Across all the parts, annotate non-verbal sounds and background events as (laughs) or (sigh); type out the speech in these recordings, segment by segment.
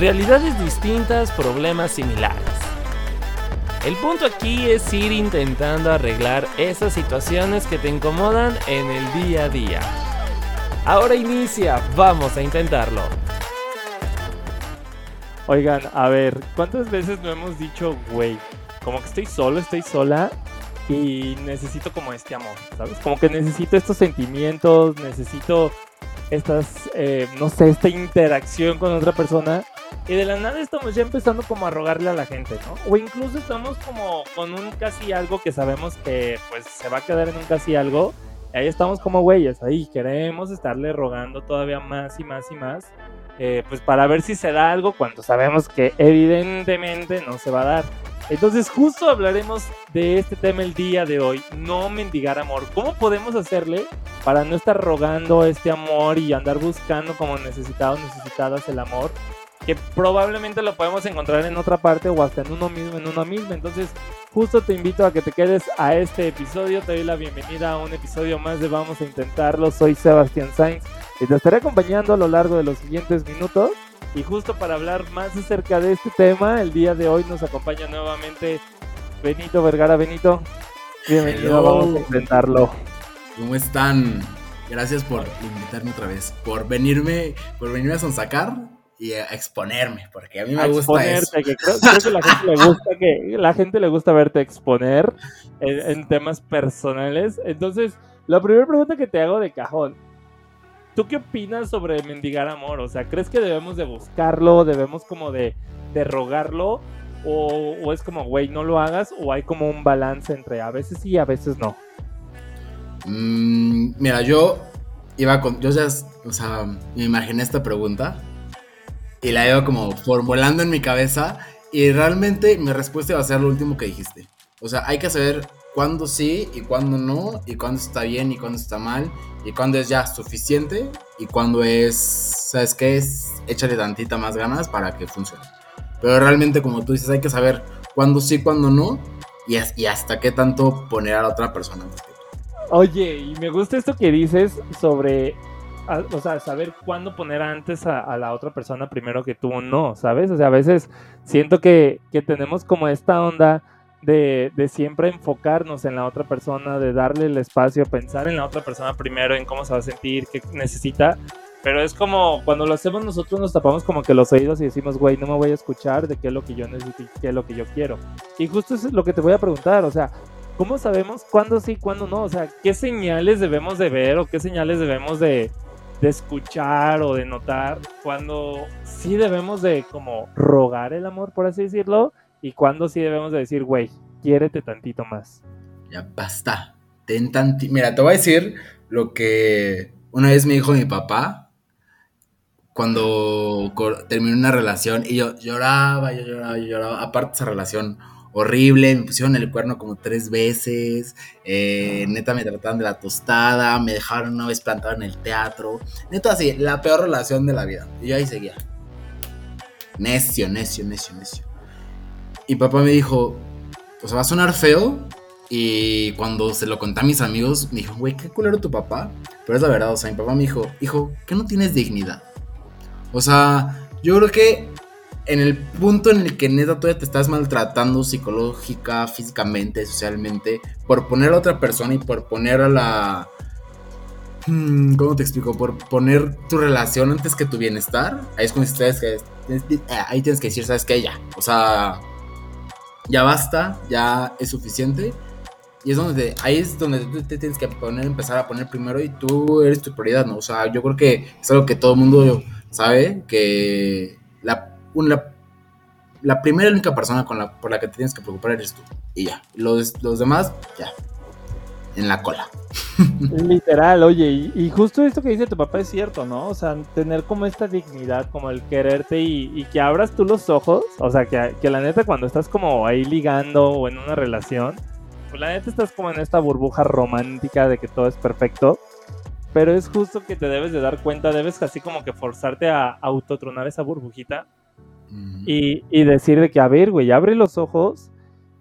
realidades distintas, problemas similares. El punto aquí es ir intentando arreglar esas situaciones que te incomodan en el día a día. Ahora inicia, vamos a intentarlo. Oigan, a ver, ¿cuántas veces no hemos dicho, güey, como que estoy solo, estoy sola y necesito como este amor, ¿sabes? Como que necesito estos sentimientos, necesito estas, eh, no sé, esta interacción con otra persona. Y de la nada estamos ya empezando como a rogarle a la gente, ¿no? O incluso estamos como con un casi algo que sabemos que pues se va a quedar en un casi algo. Y ahí estamos como güeyes, ahí queremos estarle rogando todavía más y más y más. Eh, pues para ver si se da algo cuando sabemos que evidentemente no se va a dar. Entonces justo hablaremos de este tema el día de hoy, no mendigar amor. ¿Cómo podemos hacerle para no estar rogando este amor y andar buscando como necesitados, necesitadas el amor? Que probablemente lo podemos encontrar en otra parte o hasta en uno mismo, en uno mismo. Entonces justo te invito a que te quedes a este episodio. Te doy la bienvenida a un episodio más de Vamos a Intentarlo. Soy Sebastián Sainz y te estaré acompañando a lo largo de los siguientes minutos. Y justo para hablar más acerca de este tema, el día de hoy nos acompaña nuevamente Benito Vergara. Benito, bienvenido, vamos a intentarlo. ¿Cómo están? Gracias por invitarme otra vez, por venirme, por venirme a sonsacar y a exponerme, porque a mí me gusta eso. Que creo, que la gente le (laughs) gusta que la gente le gusta verte exponer en, en temas personales. Entonces, la primera pregunta que te hago de cajón, ¿Tú qué opinas sobre mendigar amor? O sea, ¿crees que debemos de buscarlo? ¿Debemos como de, de rogarlo? O, es como, güey, no lo hagas? ¿O hay como un balance entre a veces sí y a veces no? Mm, mira, yo iba con... Yo ya, o sea, me imaginé esta pregunta y la iba como formulando en mi cabeza y realmente mi respuesta iba a ser lo último que dijiste. O sea, hay que saber cuándo sí y cuándo no, y cuándo está bien y cuándo está mal, y cuándo es ya suficiente, y cuándo es, ¿sabes qué? Es échale tantita más ganas para que funcione. Pero realmente, como tú dices, hay que saber cuándo sí, cuándo no, y, y hasta qué tanto poner a la otra persona. Oye, y me gusta esto que dices sobre, o sea, saber cuándo poner antes a, la otra persona primero que tú no, ¿sabes? O sea, a veces siento que, que tenemos como esta onda de, siempre enfocarnos en la otra persona, de darle el espacio, pensar en la otra persona primero, en cómo se va a sentir, qué necesita. Pero es como cuando lo hacemos nosotros nos tapamos como que los oídos y decimos, güey, no me voy a escuchar de qué es lo que yo necesito y qué es lo que yo quiero. Y justo eso es lo que te voy a preguntar, o sea, ¿cómo sabemos cuándo sí, cuándo no? O sea, ¿qué señales debemos de ver o qué señales debemos de, de escuchar o de notar cuando sí debemos de como rogar el amor, por así decirlo, y cuándo sí debemos de decir, güey, quiérete tantito más. Ya basta. Ten Mira, te voy a decir lo que una vez me dijo mi papá cuando terminó una relación y yo lloraba, yo lloraba, yo lloraba. Aparte esa relación horrible, me pusieron el cuerno como tres veces, eh, neta me trataban de la tostada, me dejaron una vez plantado en el teatro, neta así, la peor relación de la vida. Y yo ahí seguía. Necio, necio, necio, necio. Y papá me dijo, o sea, va a sonar feo. Y cuando se lo conté a mis amigos, me dijo, güey, qué culero tu papá. Pero es la verdad, o sea, mi papá me dijo, hijo, que no tienes dignidad. O sea, yo creo que en el punto en el que neta todavía te estás maltratando psicológica, físicamente, socialmente, por poner a otra persona y por poner a la... Hmm, ¿Cómo te explico? Por poner tu relación antes que tu bienestar. Ahí es cuando tienes que... Ahí tienes que decir, ¿sabes qué? Ya. O sea, ya basta, ya es suficiente. Y es donde, ahí es donde tú te tienes que poner, empezar a poner primero y tú eres tu prioridad, ¿no? O sea, yo creo que es algo que todo el mundo sabe, que la, la primera y única persona con la, por la que te tienes que preocupar eres tú. Y ya, los, los demás, ya, en la cola. (laughs) Literal, oye, y, justo esto que dice tu papá es cierto, ¿no? O sea, tener como esta dignidad, como el quererte y, que abras tú los ojos, o sea, que, que, la neta cuando estás como ahí ligando o en una relación, pues la neta estás como en esta burbuja romántica de que todo es perfecto, pero es justo que te debes de dar cuenta, debes así como que forzarte a autotronar esa burbujita y, y decir de que, a ver, güey, abre los ojos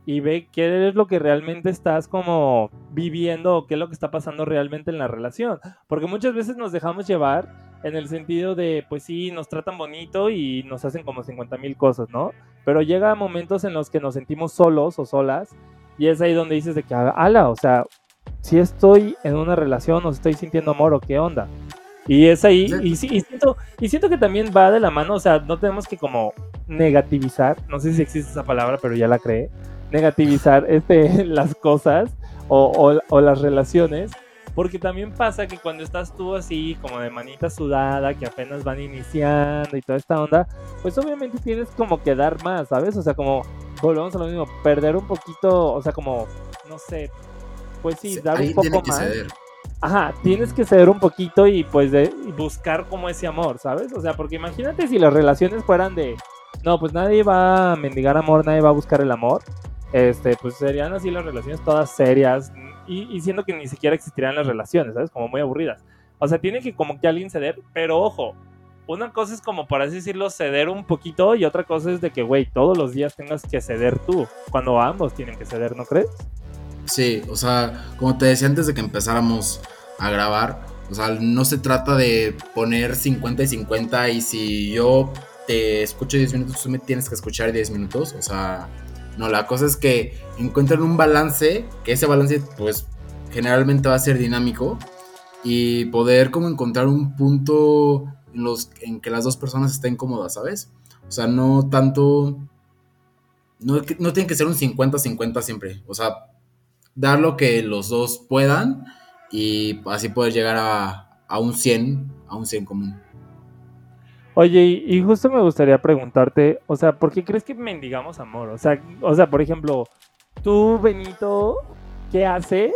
y ve qué es lo que realmente estás como viviendo o qué es lo que está pasando realmente en la relación. Porque muchas veces nos dejamos llevar en el sentido de, pues sí, nos tratan bonito y nos hacen como 50 mil cosas, ¿no? Pero llega momentos en los que nos sentimos solos o solas y es ahí donde dices de que, ala, o sea, si estoy en una relación o estoy sintiendo amor o qué onda. Y es ahí, y, siento, y siento que también va de la mano, o sea, no tenemos que como negativizar, no sé si existe esa palabra, pero ya la creé, negativizar (laughs) este, las cosas o, o las relaciones, porque también pasa que cuando estás tú así, como de manita sudada, que apenas van iniciando y toda esta onda, pues obviamente tienes como que dar más, ¿sabes? O sea, como volvemos a lo mismo, perder un poquito, o sea, como, no sé, pues sí, dar un poco más. Ajá, tienes que ceder un poquito y pues de buscar como ese amor, ¿sabes? O sea, porque imagínate si las relaciones fueran de, no, pues nadie va a mendigar amor, nadie va a buscar el amor. Este, pues serían así las relaciones todas serias, y, siendo que ni siquiera existirían las relaciones, ¿sabes? Como muy aburridas. O sea, tiene que como que alguien ceder, pero ojo, una cosa es como, por así decirlo, ceder un poquito y otra cosa es de que, güey, todos los días tengas que ceder tú, cuando ambos tienen que ceder, ¿no crees? Sí, o sea, como te decía antes de que empezáramos a grabar, o sea, no se trata de poner 50 y 50 y si yo te escucho 10 minutos, tú me tienes que escuchar 10 minutos, o sea, no, la cosa es que encuentran un balance, que ese balance pues generalmente va a ser dinámico y poder como encontrar un punto en, los, en que las dos personas estén cómodas, ¿sabes? O sea, no tanto... No, no tiene que ser un 50-50 siempre. O sea, dar lo que los dos puedan y así poder llegar a, a un 100, a un 100 común. Oye, y, justo me gustaría preguntarte, o sea, ¿por qué crees que mendigamos amor? O sea, o sea, por ejemplo, tú, Benito, ¿qué hace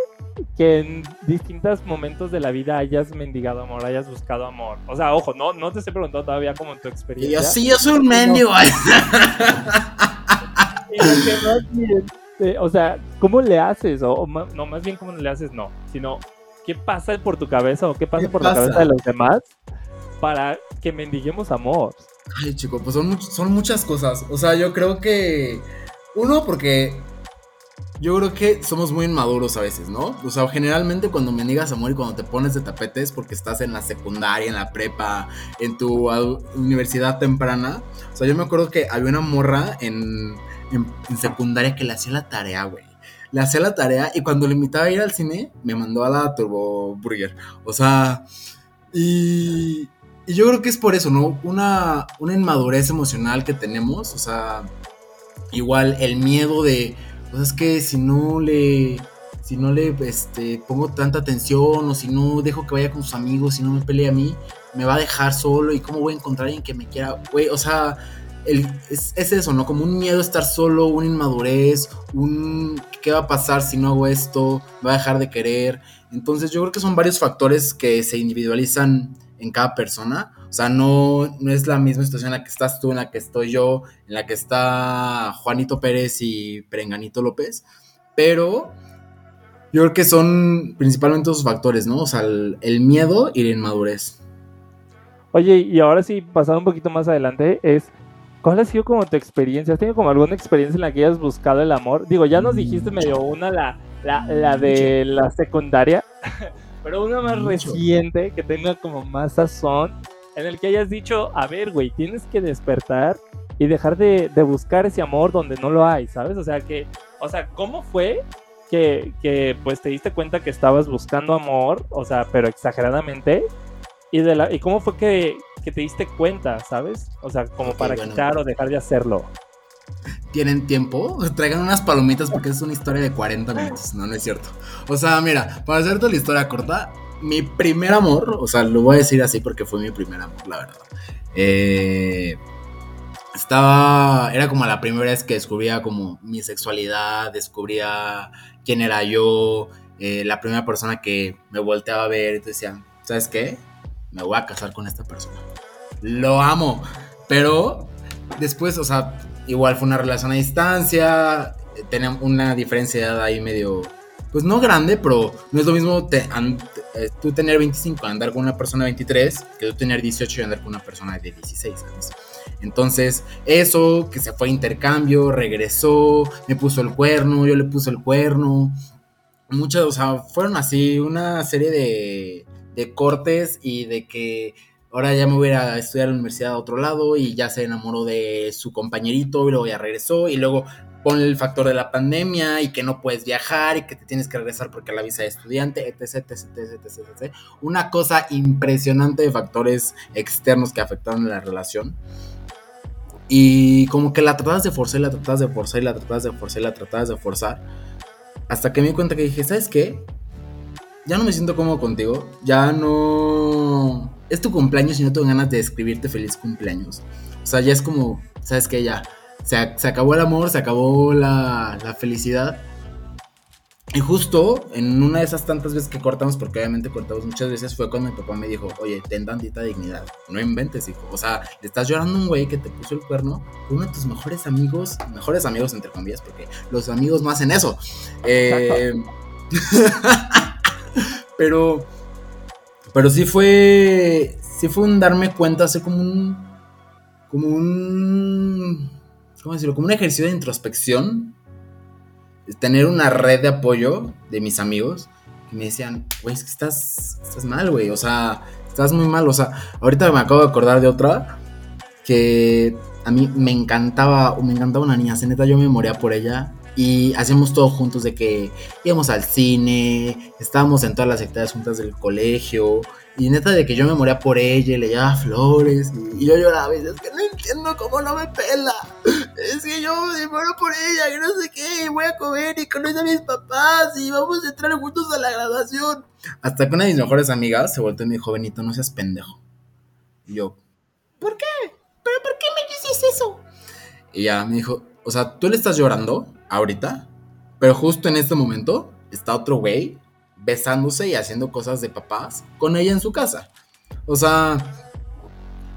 que en distintos momentos de la vida hayas mendigado amor, hayas buscado amor? O sea, ojo, no, no te estoy preguntando todavía como en tu experiencia. Yo sí, yo soy un mendigo. (laughs) o sea, ¿cómo le haces? O, no, más bien cómo le haces, no, sino ¿qué pasa por tu cabeza o qué pasa por la cabeza de los demás para que mendiguemos amor. Ay, chico, pues son, son muchas cosas. O sea, yo creo que. Uno, porque yo creo que somos muy inmaduros a veces, ¿no? O sea, generalmente cuando mendigas amor y cuando te pones de tapetes porque estás en la secundaria, en la prepa, en tu universidad temprana. O sea, yo me acuerdo que había una morra en, en secundaria que le hacía la tarea, güey. Le hacía la tarea y cuando le invitaba a ir al cine, me mandó a la Turbo Burger. O sea, y, y yo creo que es por eso, ¿no? Una, una inmadurez emocional que tenemos, o sea, igual el miedo de, pues es que si no le, si no le este, pongo tanta atención o si no dejo que vaya con sus amigos, si no me pelea a mí, me va a dejar solo y cómo voy a encontrar a alguien que me quiera, güey, o sea, el, es, es, eso, ¿no? Como un miedo a estar solo, una inmadurez, un ¿qué va a pasar si no hago esto? ¿Me va a dejar de querer? Entonces yo creo que son varios factores que se individualizan en cada persona. O sea, no, no es la misma situación en la que estás tú, en la que estoy yo, en la que está Juanito Pérez y Perenganito López. Pero yo creo que son principalmente esos factores, ¿no? O sea, el, miedo y la inmadurez. Oye, y ahora sí, pasando un poquito más adelante, es ¿Cuál ha sido como tu experiencia? ¿Has tenido como alguna experiencia en la que hayas buscado el amor? Digo, ya nos dijiste medio una, la, la, la de la secundaria, (laughs) pero una más reciente que tenga como más sazón, en el que hayas dicho, a ver, güey, tienes que despertar y dejar de, buscar ese amor donde no lo hay, ¿sabes? O sea, que, o sea, ¿cómo fue que, que, pues te diste cuenta que estabas buscando amor, o sea, pero exageradamente? Y, de la, y cómo fue que, que te diste cuenta, ¿sabes? O sea, como para quitar o dejar de hacerlo tienen tiempo, (laughs) traigan unas palomitas porque es una historia de 40 minutos. No, no es cierto. O sea, mira, para hacerte la historia corta, mi primer amor, o sea, lo voy a decir así porque fue mi primer amor, la verdad. Eh, estaba, era como la primera vez que descubría como mi sexualidad, descubría quién era yo, eh, la primera persona que me volteaba a ver y te decía, ¿sabes qué? Me voy a casar con esta persona. Lo amo, pero después, o sea, Igual fue una relación a distancia, teníamos una diferencia ahí medio, pues no grande, pero no es lo mismo eh, tú tener 25 y andar con una persona de 23 que tú tener 18 y andar con una persona de 16 años. Entonces, eso, que se fue a intercambio, regresó, me puso el cuerno, yo le puse el cuerno. Muchas, o sea, fueron así una serie de, de cortes y de que ahora ya me voy a estudiar a la universidad a otro lado y ya se enamoró de su compañerito y luego ya regresó y luego pone el factor de la pandemia y que no puedes viajar y que te tienes que regresar porque la visa de estudiante, etc, etc, etc, etc. Una cosa impresionante de factores externos que afectaron la relación. Y como que la tratabas de forzar la tratabas de forzar y la tratabas de forzar y la tratabas de forzar. Hasta que me di cuenta que dije, ¿sabes qué? Ya no me siento cómodo contigo. Ya no... Es tu cumpleaños y no tengo ganas de escribirte feliz cumpleaños. O sea, ya es como, ¿sabes qué? Ya se, acabó el amor, se acabó la, felicidad. Y justo en una de esas tantas veces que cortamos, porque obviamente cortamos muchas veces, fue cuando mi papá me dijo, oye, ten tantita dignidad, no inventes, hijo. O sea, le estás llorando a un güey que te puso el cuerno uno de tus mejores amigos, mejores amigos entre comillas, porque los amigos no hacen eso. Eh, (laughs) pero, pero sí fue, sí fue un darme cuenta, hace como un, como un ¿cómo decirlo? Como un ejercicio de introspección, tener una red de apoyo de mis amigos que me decían, güey, es que estás, estás mal, güey, o sea, estás muy mal, o sea, ahorita me acabo de acordar de otra que a mí me encantaba, me encantaba una niña, se neta, yo me moría por ella y hacíamos todo juntos de que íbamos al cine, estábamos en todas las actividades juntas del colegio, y neta de que yo me moría por ella y le llevaba flores, y, yo lloraba y decía, es que no entiendo cómo no me pela, (laughs) es que yo me muero por ella y no sé qué, y voy a comer y conoce a mis papás y vamos a entrar juntos a la graduación. Hasta que una de mis mejores amigas se volvió y me dijo, Benito, no seas pendejo. Y yo, ¿por qué? ¿Pero por qué me dices eso? Y ella me dijo, o sea, tú le estás llorando ahorita, pero justo en este momento está otro güey besándose y haciendo cosas de papás con ella en su casa. O sea,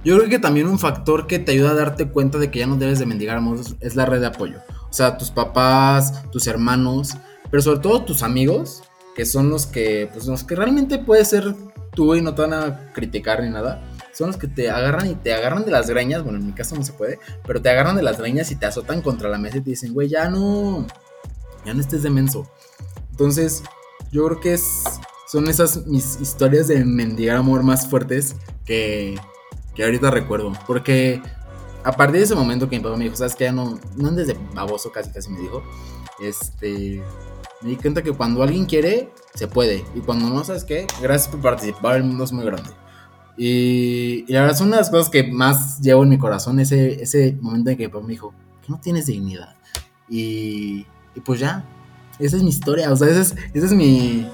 yo creo que también un factor que te ayuda a darte cuenta de que ya no debes de mendigar amor es la red de apoyo. O sea, tus papás, tus hermanos, pero sobre todo tus amigos, que son los que, pues los que realmente puedes ser tú y no te van a criticar ni nada son los que te agarran y te agarran de las greñas, bueno, en mi caso no se puede, pero te agarran de las greñas y te azotan contra la mesa y te dicen, güey, ya no, ya no estés de menso. Entonces, yo creo que es, son esas mis historias de mendigar amor más fuertes que, que ahorita recuerdo, porque a partir de ese momento que mi papá me dijo, sabes que ya no, no andes de baboso, casi casi me dijo, este, me di cuenta que cuando alguien quiere, se puede. Y cuando no, ¿sabes qué? Gracias por participar, el mundo es muy grande. Y, y, la verdad son una de las cosas que más llevo en mi corazón, ese, ese momento en que papá me dijo, que no tienes dignidad. Y, y, pues ya, esa es mi historia, o sea, esa es, esa es mi...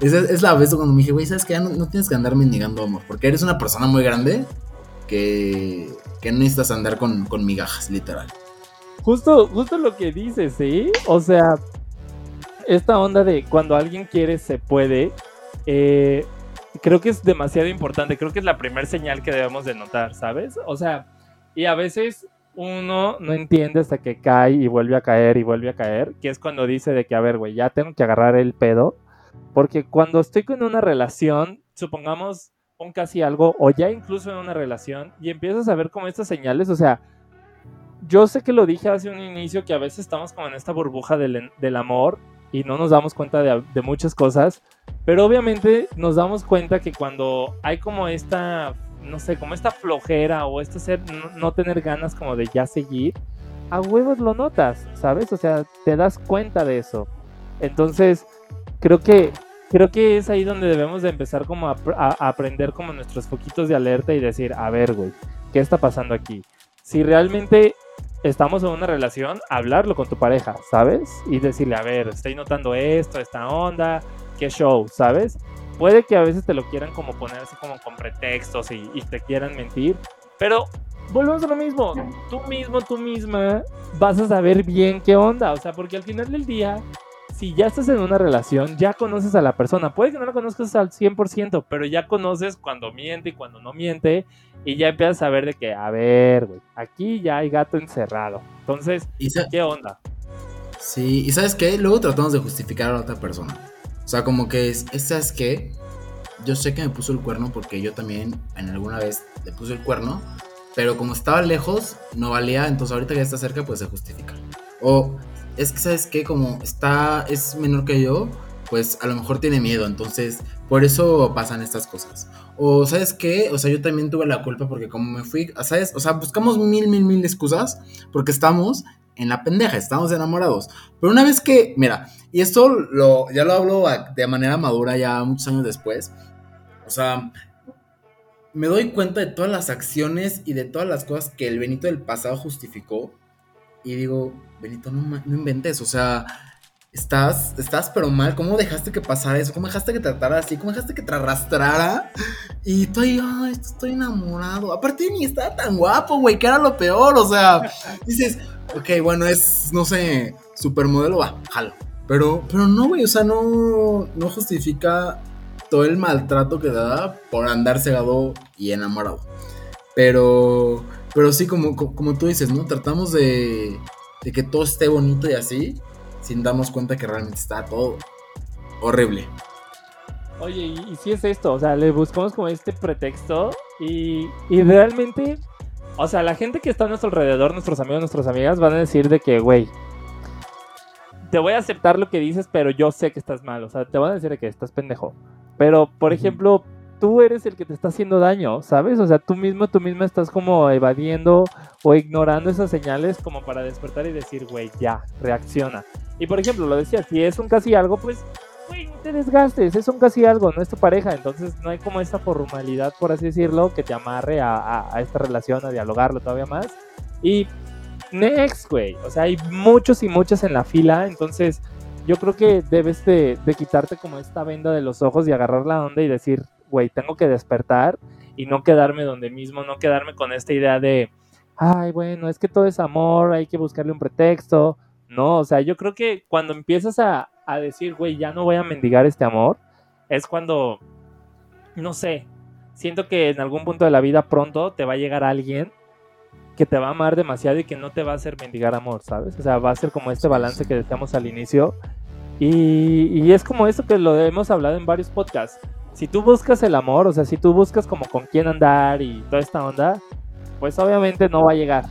Esa es la vez cuando me dije, güey, ¿sabes qué? Ya no, tienes que andar mendigando amor, porque eres una persona muy grande que, que no necesitas andar con, con migajas, literal. Justo, justo lo que dices, ¿sí? O sea, esta onda de cuando alguien quiere, se puede. Eh, creo que es demasiado importante, creo que es la primera señal que debemos de notar, ¿sabes? O sea, y a veces uno no entiende hasta que cae y vuelve a caer y vuelve a caer, que es cuando dice de que, a ver, güey, ya tengo que agarrar el pedo, porque cuando estoy con una relación, supongamos un casi algo, o ya incluso en una relación, y empiezas a ver como estas señales, o sea, yo sé que lo dije hace un inicio, que a veces estamos como en esta burbuja del, del amor y no nos damos cuenta de, de muchas cosas, pero obviamente nos damos cuenta que cuando hay como esta, no sé, como esta flojera o este ser, no, tener ganas como de ya seguir, a huevos lo notas, ¿sabes? O sea, te das cuenta de eso. Entonces, creo que creo que es ahí donde debemos de empezar como a, a, aprender como nuestros foquitos de alerta y decir, a ver, güey, ¿qué está pasando aquí? Si realmente estamos en una relación, hablarlo con tu pareja, ¿sabes? Y decirle, a ver, estoy notando esto, esta onda, qué show, ¿sabes? Puede que a veces te lo quieran como poner así como con pretextos y, te quieran mentir, pero volvemos a lo mismo. Tú mismo, tú misma vas a saber bien qué onda, o sea, porque al final del día, si ya estás en una relación, ya conoces a la persona. Puede que no la conozcas al 100%, pero ya conoces cuando miente y cuando no miente. Y ya empiezas a ver de que, a ver, güey, aquí ya hay gato encerrado. Entonces, ¿qué onda? Sí, y ¿sabes qué? Luego tratamos de justificar a la otra persona. O sea, como que es, ¿sabes qué? Yo sé que me puso el cuerno porque yo también en alguna vez le puse el cuerno, pero como estaba lejos, no valía, entonces ahorita que ya está cerca, pues se justifica. O es que, ¿sabes qué? Como está, es menor que yo, pues a lo mejor tiene miedo, entonces por eso pasan estas cosas. O, ¿sabes qué? O sea, yo también tuve la culpa porque como me fui, ¿sabes? O sea, buscamos mil, mil, mil excusas porque estamos en la pendeja, estamos enamorados. Pero una vez que, mira, y esto lo, ya lo hablo de manera madura ya muchos años después. O sea, me doy cuenta de todas las acciones y de todas las cosas que el Benito del pasado justificó. Y digo, Benito, no, no inventes, o sea, estás, estás pero mal. ¿Cómo dejaste que pasara eso? ¿Cómo dejaste que tratara así? ¿Cómo dejaste que te arrastrara? Y estoy, ay, estoy enamorado. Aparte ni estaba tan guapo, güey, que era lo peor. O sea, (laughs) dices, ok, bueno, es, no sé, supermodelo, va, jalo. Pero, pero no, güey, o sea, no, no justifica todo el maltrato que da por andar cegado y enamorado. Pero, pero sí, como, como tú dices, ¿no? Tratamos de, de que todo esté bonito y así sin darnos cuenta que realmente está todo horrible. Oye, y, si es esto, o sea, le buscamos como este pretexto y, y realmente, o sea, la gente que está a nuestro alrededor, nuestros amigos, nuestras amigas, van a decir de que, güey, te voy a aceptar lo que dices, pero yo sé que estás mal, o sea, te van a decir de que estás pendejo. Pero, por ejemplo, tú eres el que te está haciendo daño, ¿sabes? O sea, tú mismo, tú misma estás como evadiendo o ignorando esas señales como para despertar y decir, güey, ya, reacciona. Y por ejemplo, lo decía, si es un casi algo, pues, güey, no te desgastes, es un casi algo, no es tu pareja, entonces no hay como esta formalidad, por así decirlo, que te amarre a, esta relación, a dialogarlo todavía más. Y next, güey, o sea, hay muchos y muchas en la fila, entonces yo creo que debes de, de quitarte como esta venda de los ojos y agarrar la onda y decir, güey, tengo que despertar y no quedarme donde mismo, no quedarme con esta idea de, ay, bueno, es que todo es amor, hay que buscarle un pretexto, no, o sea, yo creo que cuando empiezas a, decir, güey, ya no voy a mendigar este amor, es cuando, no sé, siento que en algún punto de la vida pronto te va a llegar alguien que te va a amar demasiado y que no te va a hacer mendigar amor, ¿sabes? O sea, va a ser como este balance que decíamos al inicio. Y, y, es como eso que lo hemos hablado en varios podcasts. Si tú buscas el amor, o sea, si tú buscas como con quién andar y toda esta onda, pues obviamente no va a llegar.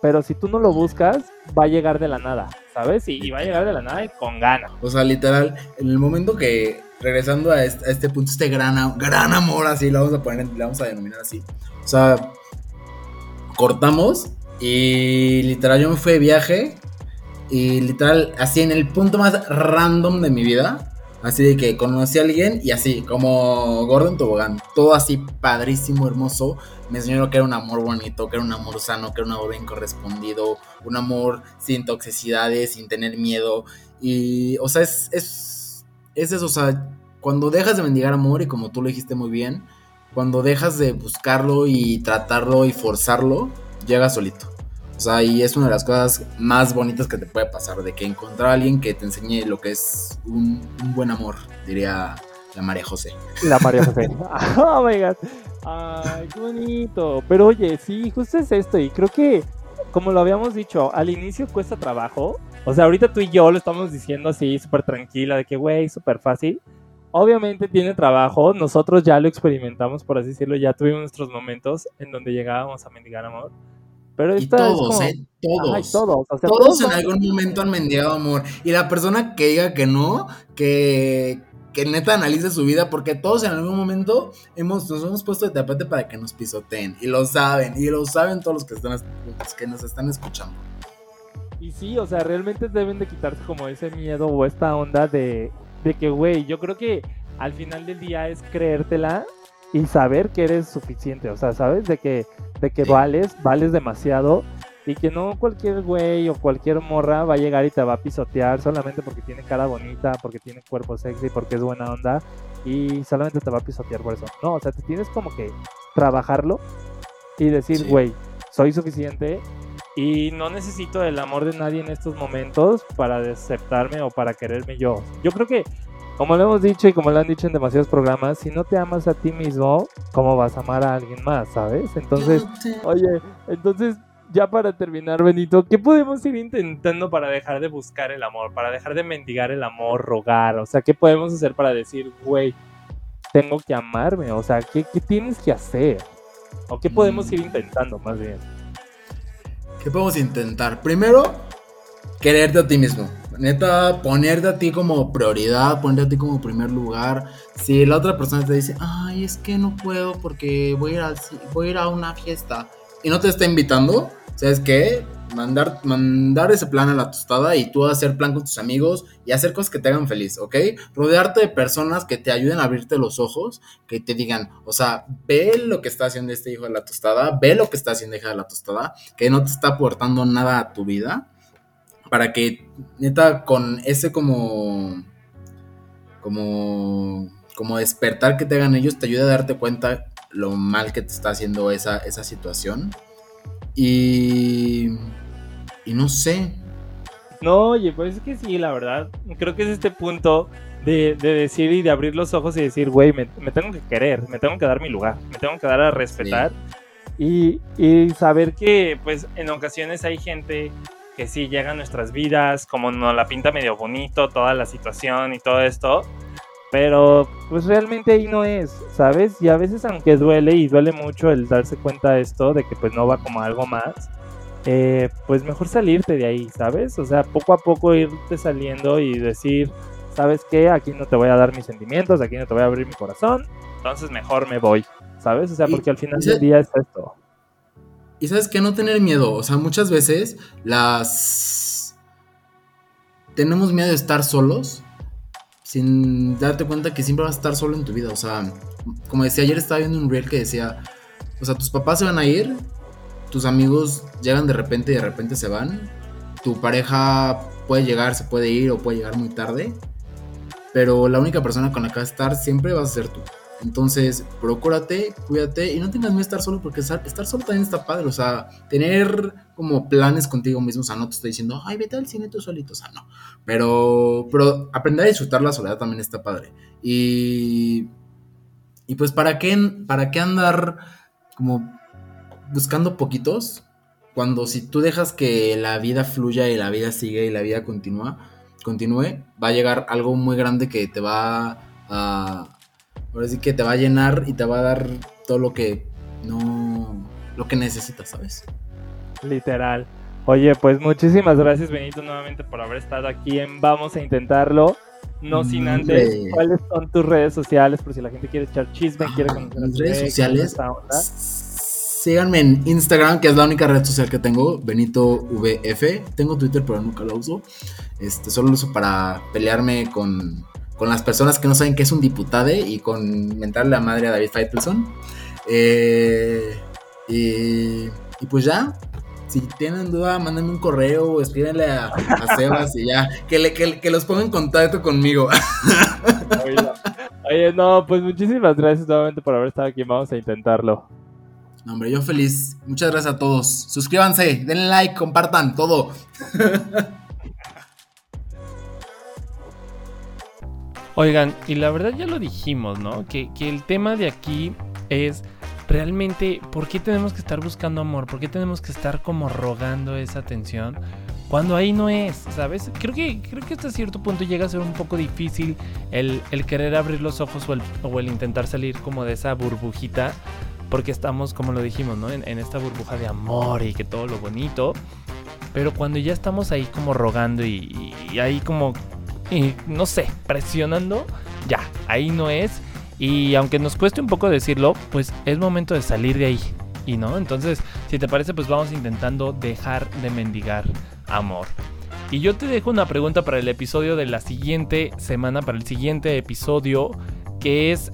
Pero si tú no lo buscas, va a llegar de la nada, ¿sabes? Y, va a llegar de la nada y con ganas. O sea, literal, en el momento que, regresando a este, punto, este gran, gran amor, así lo vamos a poner, le vamos a denominar así. O sea, cortamos y literal yo me fui de viaje y literal, así en el punto más random de mi vida, así de que conocí a alguien y así, como Gordon Tobogán, todo así padrísimo, hermoso me enseñó que era un amor bonito, que era un amor sano, que era un amor bien correspondido, un amor sin toxicidades, sin tener miedo. Y, o sea, es, es, es eso, o sea, cuando dejas de mendigar amor, y como tú lo dijiste muy bien, cuando dejas de buscarlo y tratarlo y forzarlo, llega solito. O sea, y es una de las cosas más bonitas que te puede pasar, de que encontrar a alguien que te enseñe lo que es un, un buen amor, diría la María José. La María José. (laughs) (laughs) oh my god. Ay, qué bonito. Pero oye, sí, justo es esto. Y creo que, como lo habíamos dicho, al inicio cuesta trabajo. O sea, ahorita tú y yo lo estamos diciendo así, súper tranquila, de que, güey, súper fácil. Obviamente tiene trabajo. Nosotros ya lo experimentamos, por así decirlo. Ya tuvimos nuestros momentos en donde llegábamos a mendigar amor. Pero y todos, ¿eh? Todos. todos. todos en algún momento han mendigado amor. Y la persona que diga que no, que, que neta analice su vida, porque todos en algún momento hemos, nos hemos puesto de tapete para que nos pisoteen. Y lo saben, y lo saben todos los que, están, los que nos están escuchando. Y sí, o sea, realmente deben de quitarse como ese miedo o esta onda de, de que, güey, yo creo que al final del día es creértela y saber que eres suficiente, o sea, ¿sabes? De que, de que vales, vales demasiado y que no cualquier güey o cualquier morra va a llegar y te va a pisotear solamente porque tiene cara bonita, porque tiene cuerpo sexy, porque es buena onda. Y solamente te va a pisotear por eso. No, o sea, te tienes como que trabajarlo y decir, güey, soy suficiente y no necesito el amor de nadie en estos momentos para aceptarme o para quererme yo. Yo creo que, como lo hemos dicho y como lo han dicho en demasiados programas, si no te amas a ti mismo, ¿cómo vas a amar a alguien más, sabes? Entonces, oye, entonces ya para terminar, Benito, ¿qué podemos ir intentando para dejar de buscar el amor, para dejar de mendigar el amor, rogar? O sea, ¿qué podemos hacer para decir, güey, tengo que amarme? O sea, ¿qué, tienes que hacer? ¿O qué podemos ir mm. intentando más bien? ¿Qué podemos intentar? Primero, quererte a ti mismo. Neta, ponerte a ti como prioridad, ponerte a ti como primer lugar. Si la otra persona te dice, ay, es que no puedo porque voy a ir a, voy a, ir a una fiesta y no te está invitando, ¿sabes qué? Mandar, mandar ese plan a la tostada y tú hacer plan con tus amigos y hacer cosas que te hagan feliz, ¿ok? Rodearte de personas que te ayuden a abrirte los ojos, que te digan, o sea, ve lo que está haciendo este hijo de la tostada, ve lo que está haciendo hija de la tostada, que no te está aportando nada a tu vida para que neta con ese como como como despertar que te hagan ellos te ayude a darte cuenta lo mal que te está haciendo esa, esa situación. Y y no sé. No oye pues es que sí la verdad creo que es este punto de, decir y de abrir los ojos y decir güey me, tengo que querer me tengo que dar mi lugar me tengo que dar a respetar y, y saber que pues en ocasiones hay gente que sí llega a nuestras vidas, como nos la pinta medio bonito toda la situación y todo esto, pero pues realmente ahí no es, ¿sabes? Y a veces aunque duele y duele mucho el darse cuenta de esto, de que pues no va como algo más, eh, pues mejor salirte de ahí, ¿sabes? O sea, poco a poco irte saliendo y decir, ¿sabes qué? Aquí no te voy a dar mis sentimientos, aquí no te voy a abrir mi corazón, entonces mejor me voy, ¿sabes? O sea, porque al final del día es esto. Y sabes que no tener miedo, o sea, muchas veces las... Tenemos miedo de estar solos sin darte cuenta que siempre vas a estar solo en tu vida. O sea, como decía ayer, estaba viendo un reel que decía, o sea, tus papás se van a ir, tus amigos llegan de repente y de repente se van, tu pareja puede llegar, se puede ir o puede llegar muy tarde, pero la única persona con la que vas a estar siempre vas a ser tú. Entonces, procúrate, cuídate y no tengas miedo de estar solo porque estar, solo también está padre. O sea, tener como planes contigo mismo. O sea, no te estoy diciendo, ay, vete al cine tú solito. O sea, no. Pero, pero aprender a disfrutar la soledad también está padre. Y, y pues, ¿para qué, ¿para qué andar como buscando poquitos? Cuando si tú dejas que la vida fluya y la vida sigue y la vida continúa, continúe, va a llegar algo muy grande que te va a Ahora sí que te va a llenar y te va a dar todo lo que no. lo que necesitas, ¿sabes? Literal. Oye, pues muchísimas gracias, Benito, nuevamente por haber estado aquí en Vamos a Intentarlo. No sin antes, ¿cuáles son tus redes sociales? Por si la gente quiere echar chisme, ah, quiere conocer mis redes sociales. Síganme en Instagram, que es la única red social que tengo, Benito VF. Tengo Twitter, pero nunca lo uso. Este, solo lo uso para pelearme con con las personas que no saben qué es un diputado y con mentarle la madre a David Feitelson. Eh, y, pues ya, si tienen duda, mándenme un correo o escríbenle a, Sebas y ya, que, le, que, los ponga en contacto conmigo. (laughs) Oye, no, pues muchísimas gracias nuevamente por haber estado aquí, vamos a intentarlo. hombre, yo feliz. Muchas gracias a todos. Suscríbanse, denle like, compartan todo. (laughs) Oigan, y la verdad ya lo dijimos, ¿no? Que, el tema de aquí es realmente por qué tenemos que estar buscando amor, por qué tenemos que estar como rogando esa atención cuando ahí no es, ¿sabes? Creo que, creo que hasta cierto punto llega a ser un poco difícil el, querer abrir los ojos o el, o el, intentar salir como de esa burbujita, porque estamos, como lo dijimos, ¿no? En, esta burbuja de amor y que todo lo bonito. Pero cuando ya estamos ahí como rogando y, y ahí como y no sé, presionando, ya, ahí no es. Y aunque nos cueste un poco decirlo, pues es momento de salir de ahí. Y no, entonces, si te parece, pues vamos intentando dejar de mendigar amor. Y yo te dejo una pregunta para el episodio de la siguiente semana, para el siguiente episodio, que es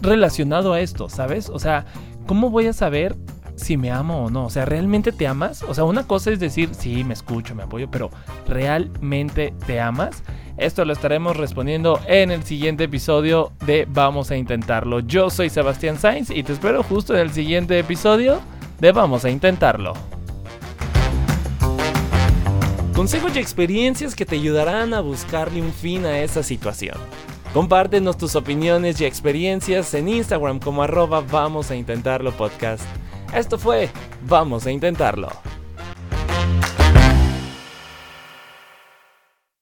relacionado a esto, ¿sabes? O sea, ¿cómo voy a saber si me amo o no. O sea, ¿realmente te amas? O sea, una cosa es decir, sí, me escucho, me apoyo, pero ¿realmente te amas? Esto lo estaremos respondiendo en el siguiente episodio de Vamos a Intentarlo. Yo soy Sebastián Sainz y te espero justo en el siguiente episodio de Vamos a Intentarlo. Consejos y experiencias que te ayudarán a buscarle un fin a esa situación. Compártenos tus opiniones y experiencias en Instagram como arroba Vamos a Intentarlo Podcast. Esto fue Vamos a Intentarlo.